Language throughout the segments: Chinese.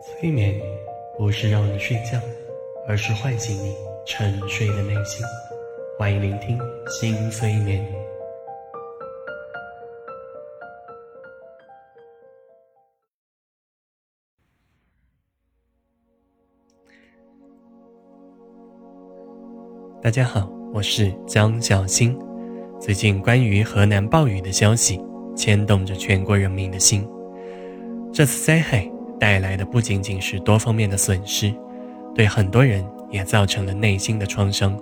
催眠不是让你睡觉，而是唤醒你沉睡的内心。欢迎聆听新催眠。大家好，我是江小新。最近关于河南暴雨的消息牵动着全国人民的心。这次灾害带来的不仅仅是多方面的损失，对很多人也造成了内心的创伤。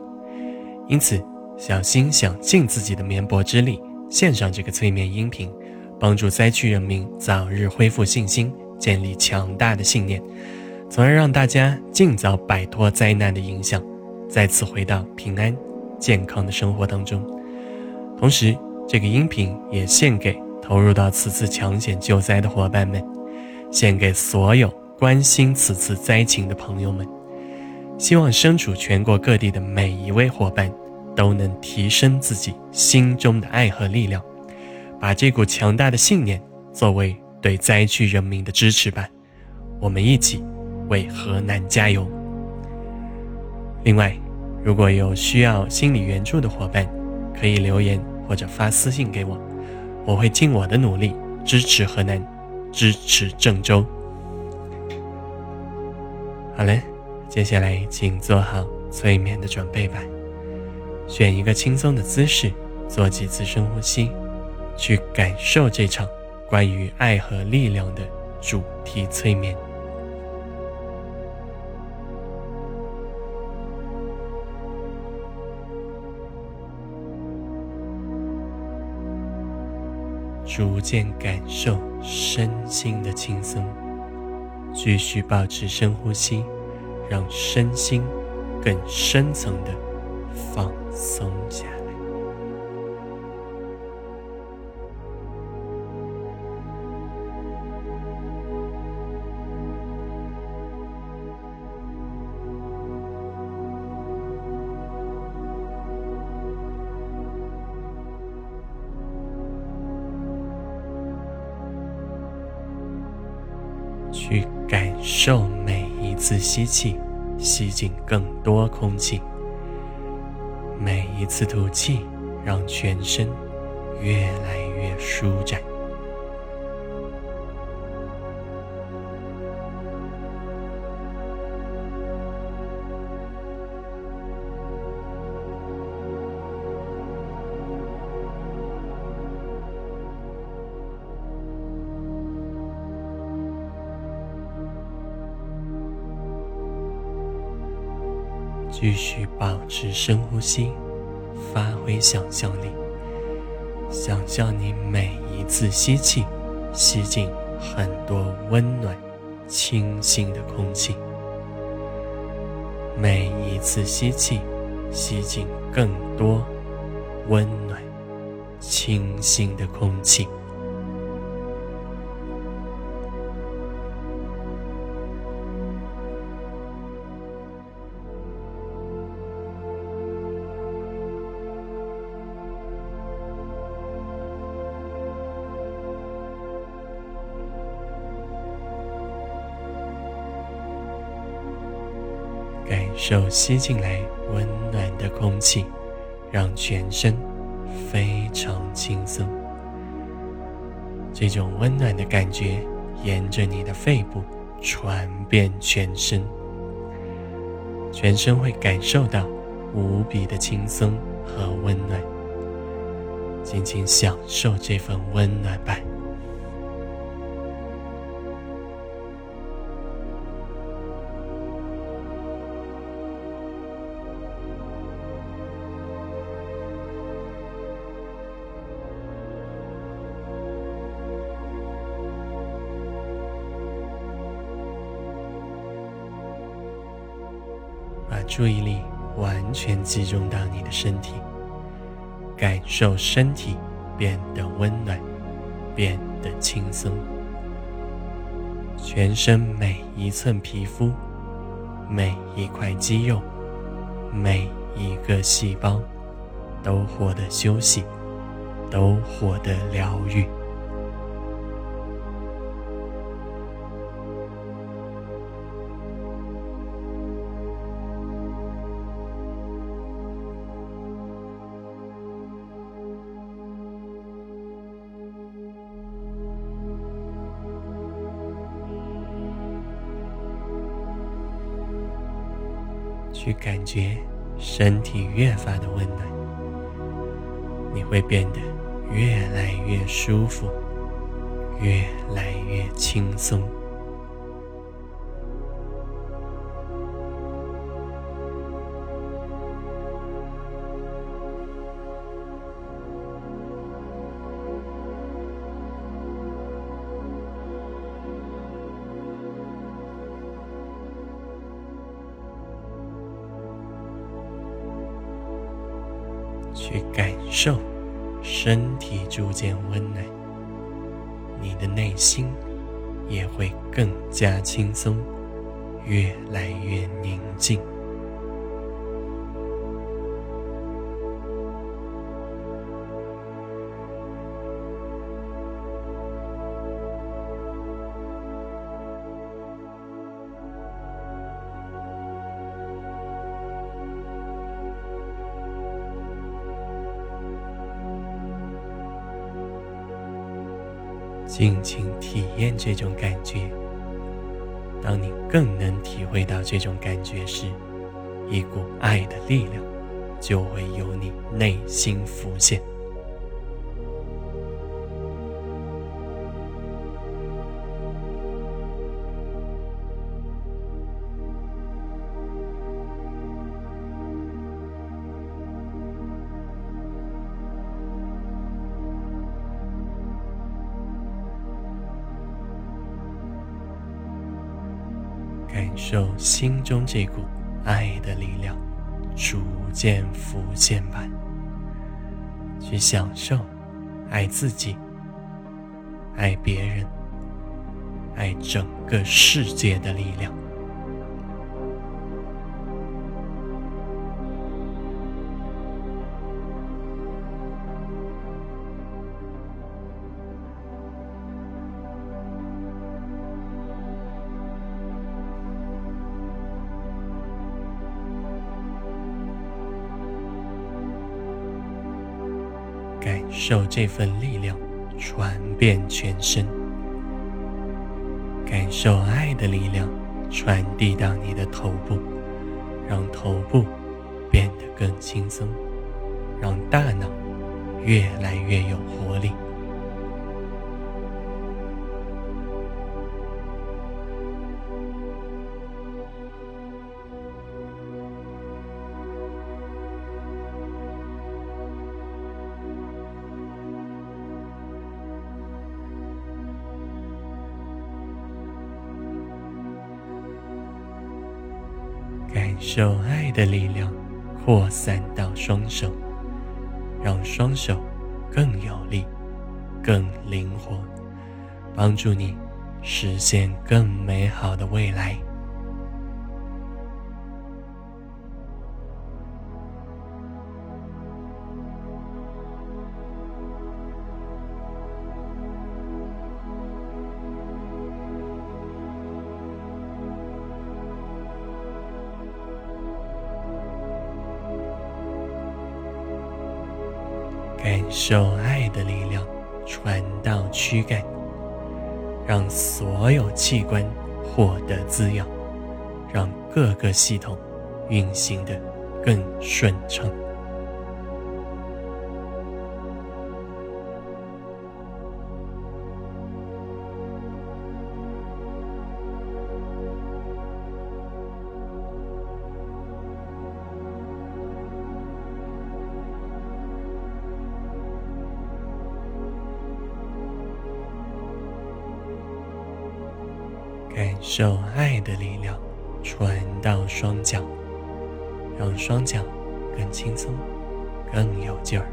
因此，小新想尽自己的绵薄之力，献上这个催眠音频，帮助灾区人民早日恢复信心，建立强大的信念，从而让大家尽早摆脱灾难的影响，再次回到平安健康的生活当中。同时，这个音频也献给投入到此次抢险救灾的伙伴们，献给所有关心此次灾情的朋友们。希望身处全国各地的每一位伙伴，都能提升自己心中的爱和力量，把这股强大的信念作为对灾区人民的支持吧。我们一起为河南加油。另外，如果有需要心理援助的伙伴，可以留言或者发私信给我，我会尽我的努力支持河南，支持郑州。好嘞，接下来请做好催眠的准备吧，选一个轻松的姿势，做几次深呼吸，去感受这场关于爱和力量的主题催眠。逐渐感受身心的轻松，继续保持深呼吸，让身心更深层的放松下去感受每一次吸气，吸进更多空气；每一次吐气，让全身越来越舒展。继续保持深呼吸，发挥想象力，想象你每一次吸气，吸进很多温暖、清新的空气；每一次吸气，吸进更多温暖、清新的空气。感受吸进来温暖的空气，让全身非常轻松。这种温暖的感觉沿着你的肺部传遍全身，全身会感受到无比的轻松和温暖。尽情享受这份温暖吧。注意力完全集中到你的身体，感受身体变得温暖，变得轻松。全身每一寸皮肤、每一块肌肉、每一个细胞都获得休息，都获得疗愈。去感觉身体越发的温暖，你会变得越来越舒服，越来越轻松。去感受身体逐渐温暖，你的内心也会更加轻松，越来越宁静。尽情体验这种感觉。当你更能体会到这种感觉时，一股爱的力量就会由你内心浮现。受心中这股爱的力量逐渐浮现吧，去享受爱自己、爱别人、爱整个世界的力量。感受这份力量传遍全身，感受爱的力量传递到你的头部，让头部变得更轻松，让大脑越来越有活力。感受爱的力量扩散到双手，让双手更有力、更灵活，帮助你实现更美好的未来。感受爱的力量传到躯干，让所有器官获得滋养，让各个系统运行的更顺畅。受爱的力量传到双脚，让双脚更轻松、更有劲儿，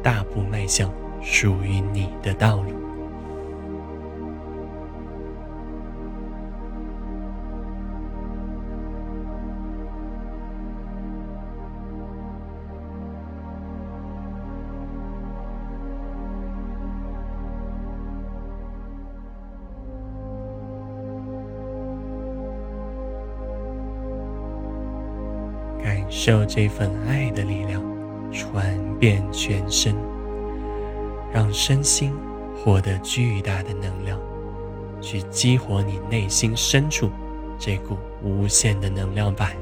大步迈向属于你的道路。受这份爱的力量传遍全身，让身心获得巨大的能量，去激活你内心深处这股无限的能量板，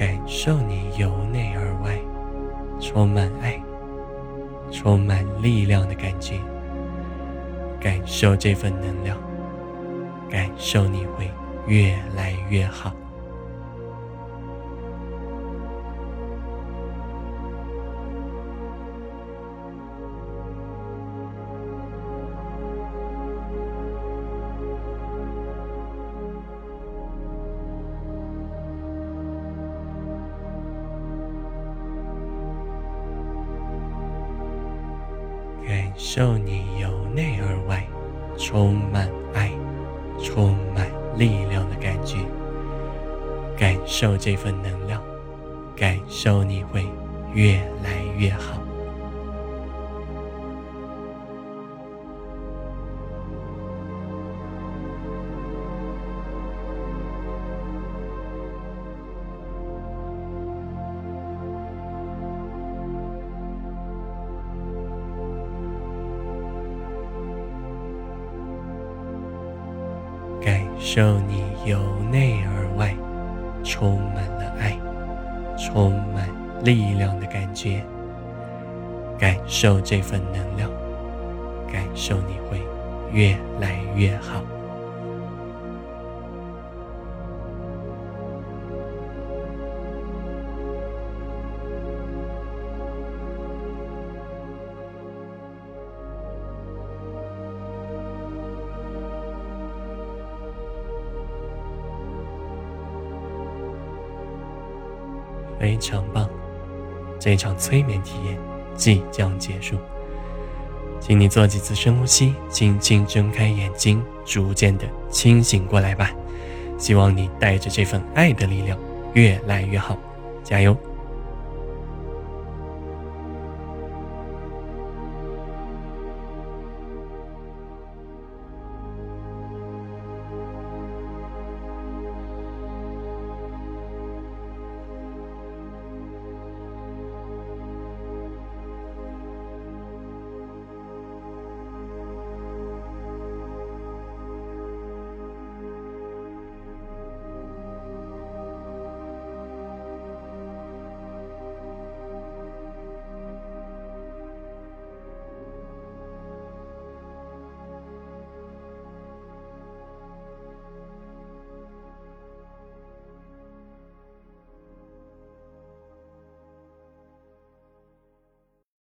感受你由内而外充满爱、充满力量的感觉。感受这份能量，感受你会越来越好。受你由内而外充满爱、充满力量的感觉，感受这份能量，感受你会越来越好。感受你由内而外充满了爱、充满力量的感觉，感受这份能量，感受你会越来越好。非常棒，这场催眠体验即将结束，请你做几次深呼吸，轻轻睁开眼睛，逐渐的清醒过来吧。希望你带着这份爱的力量越来越好，加油！